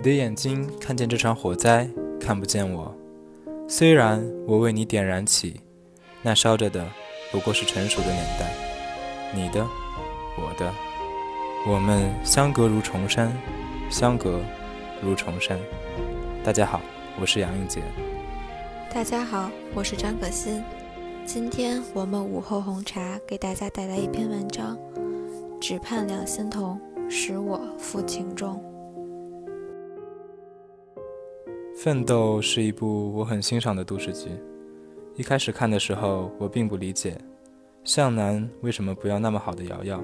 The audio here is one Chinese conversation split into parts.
你的眼睛看见这场火灾，看不见我。虽然我为你点燃起，那烧着的不过是成熟的年代。你的，我的，我们相隔如重山，相隔如重山。大家好，我是杨应杰。大家好，我是张可欣。今天我们午后红茶给大家带来一篇文章：只盼两心同，使我负情重。《奋斗》是一部我很欣赏的都市剧。一开始看的时候，我并不理解向南为什么不要那么好的瑶瑶。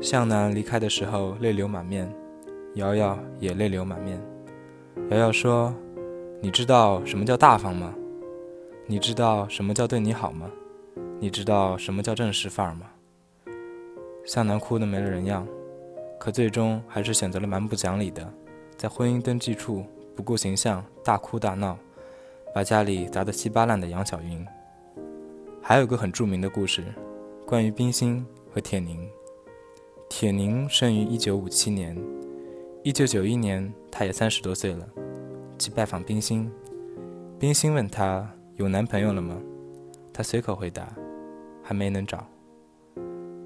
向南离开的时候泪流满面，瑶瑶也泪流满面。瑶瑶说：“你知道什么叫大方吗？你知道什么叫对你好吗？你知道什么叫正式范儿吗？”向南哭得没了人样，可最终还是选择了蛮不讲理的，在婚姻登记处。不顾形象，大哭大闹，把家里砸得稀巴烂的杨晓云。还有个很著名的故事，关于冰心和铁凝。铁凝生于一九五七年，一九九一年，她也三十多岁了，去拜访冰心。冰心问她有男朋友了吗？她随口回答，还没能找。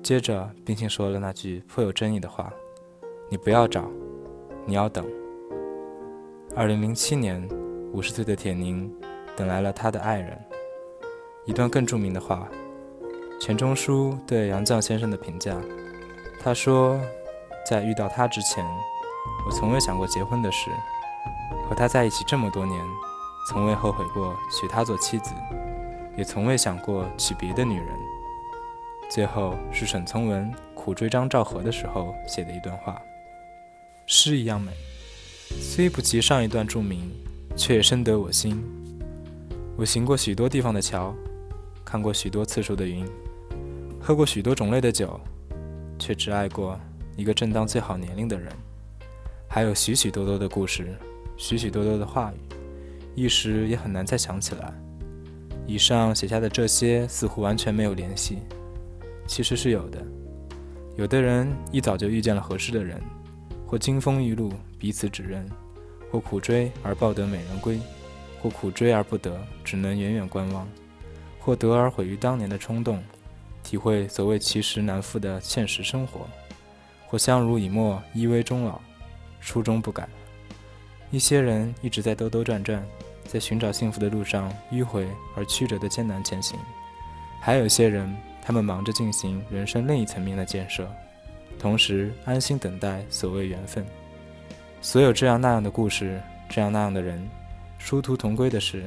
接着，冰心说了那句颇有争议的话：“你不要找，你要等。”二零零七年，五十岁的铁凝等来了他的爱人。一段更著名的话，钱钟书对杨绛先生的评价，他说：“在遇到他之前，我从未想过结婚的事。和他在一起这么多年，从未后悔过娶她做妻子，也从未想过娶别的女人。”最后是沈从文苦追张兆和的时候写的一段话，诗一样美。虽不及上一段著名，却深得我心。我行过许多地方的桥，看过许多次数的云，喝过许多种类的酒，却只爱过一个正当最好年龄的人。还有许许多多的故事，许许多多的话语，一时也很难再想起来。以上写下的这些似乎完全没有联系，其实是有的。有的人一早就遇见了合适的人。或金风玉露，彼此指认；或苦追而抱得美人归；或苦追而不得，只能远远观望；或得而毁于当年的冲动，体会所谓其实难复的现实生活；或相濡以沫，依偎终老，初衷不改。一些人一直在兜兜转转，在寻找幸福的路上迂回而曲折的艰难前行；还有些人，他们忙着进行人生另一层面的建设。同时安心等待所谓缘分。所有这样那样的故事，这样那样的人，殊途同归的是，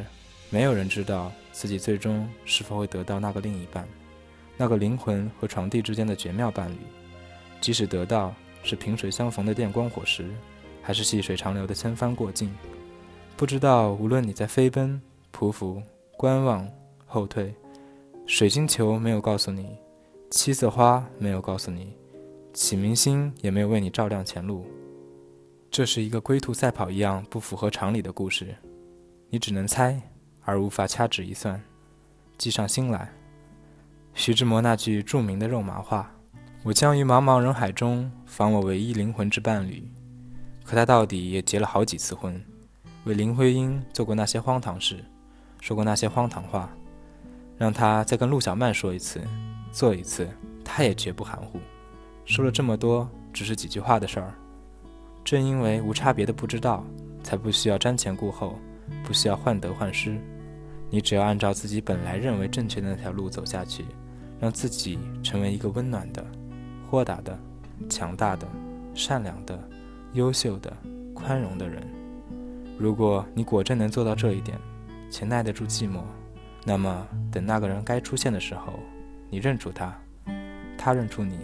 没有人知道自己最终是否会得到那个另一半，那个灵魂和床地之间的绝妙伴侣。即使得到，是萍水相逢的电光火石，还是细水长流的千帆过尽，不知道。无论你在飞奔、匍匐、观望、后退，水晶球没有告诉你，七色花没有告诉你。启明星也没有为你照亮前路，这是一个龟兔赛跑一样不符合常理的故事，你只能猜，而无法掐指一算，计上心来。徐志摩那句著名的肉麻话：“我将于茫茫人海中访我唯一灵魂之伴侣。”可他到底也结了好几次婚，为林徽因做过那些荒唐事，说过那些荒唐话，让他再跟陆小曼说一次，做一次，他也绝不含糊。说了这么多，只是几句话的事儿。正因为无差别的不知道，才不需要瞻前顾后，不需要患得患失。你只要按照自己本来认为正确的那条路走下去，让自己成为一个温暖的、豁达的、强大的、善良的、优秀的、宽容的人。如果你果真能做到这一点，且耐得住寂寞，那么等那个人该出现的时候，你认出他，他认出你。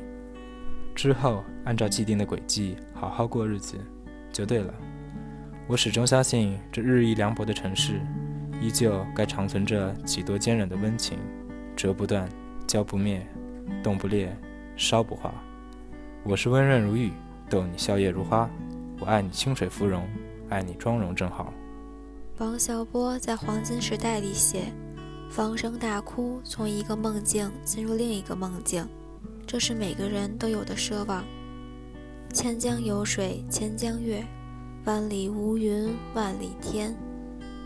之后，按照既定的轨迹好好过日子，就对了。我始终相信，这日益凉薄的城市，依旧该长存着几多坚韧的温情，折不断，浇不灭，冻不裂，烧不化。我是温润如玉，逗你笑靥如花。我爱你清水芙蓉，爱你妆容正好。王小波在《黄金时代》里写：“放声大哭，从一个梦境进入另一个梦境。”这是每个人都有的奢望。千江有水千江月，万里无云万里天，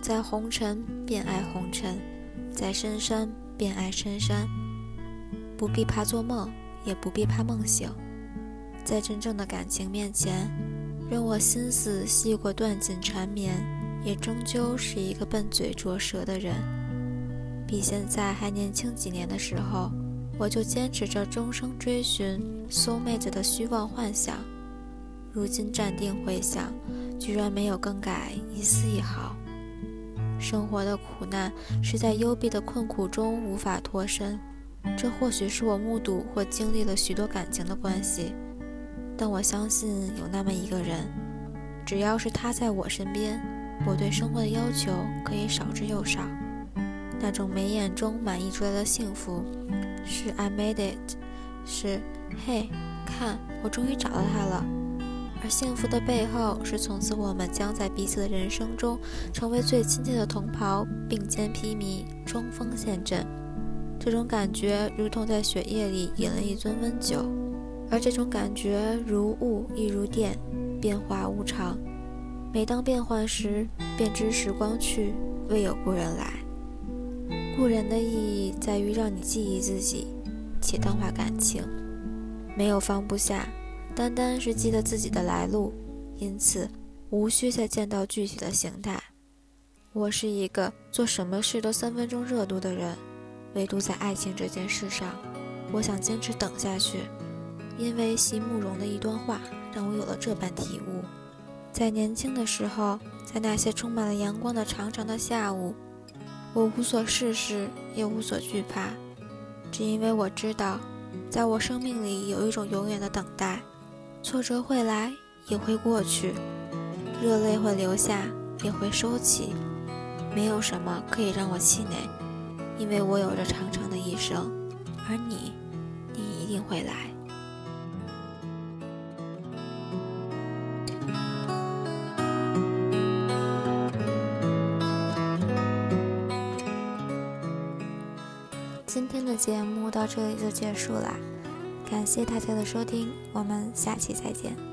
在红尘便爱红尘，在深山便爱深山。不必怕做梦，也不必怕梦醒，在真正的感情面前，任我心思细过断锦缠绵，也终究是一个笨嘴拙舌的人。比现在还年轻几年的时候，我就坚持着终生追寻 soul mate 的虚妄幻想。如今站定回想，居然没有更改一丝一毫。生活的苦难是在幽闭的困苦中无法脱身。这或许是我目睹或经历了许多感情的关系，但我相信有那么一个人，只要是他在我身边，我对生活的要求可以少之又少。那种眉眼中满溢出来的幸福，是 I made it，是嘿，看我终于找到他了。而幸福的背后，是从此我们将在彼此的人生中成为最亲切的同袍，并肩披靡，冲锋陷阵。这种感觉如同在雪夜里饮了一樽温酒，而这种感觉如雾亦如电，变化无常。每当变换时，便知时光去，未有故人来。故人的意义在于让你记忆自己，且淡化感情，没有放不下，单单是记得自己的来路，因此无需再见到具体的形态。我是一个做什么事都三分钟热度的人。唯独在爱情这件事上，我想坚持等下去，因为席慕容的一段话让我有了这般体悟。在年轻的时候，在那些充满了阳光的长长的下午，我无所事事，也无所惧怕，只因为我知道，在我生命里有一种永远的等待。挫折会来，也会过去；热泪会流下，也会收起。没有什么可以让我气馁。因为我有着长长的一生，而你，你一定会来。今天的节目到这里就结束啦，感谢大家的收听，我们下期再见。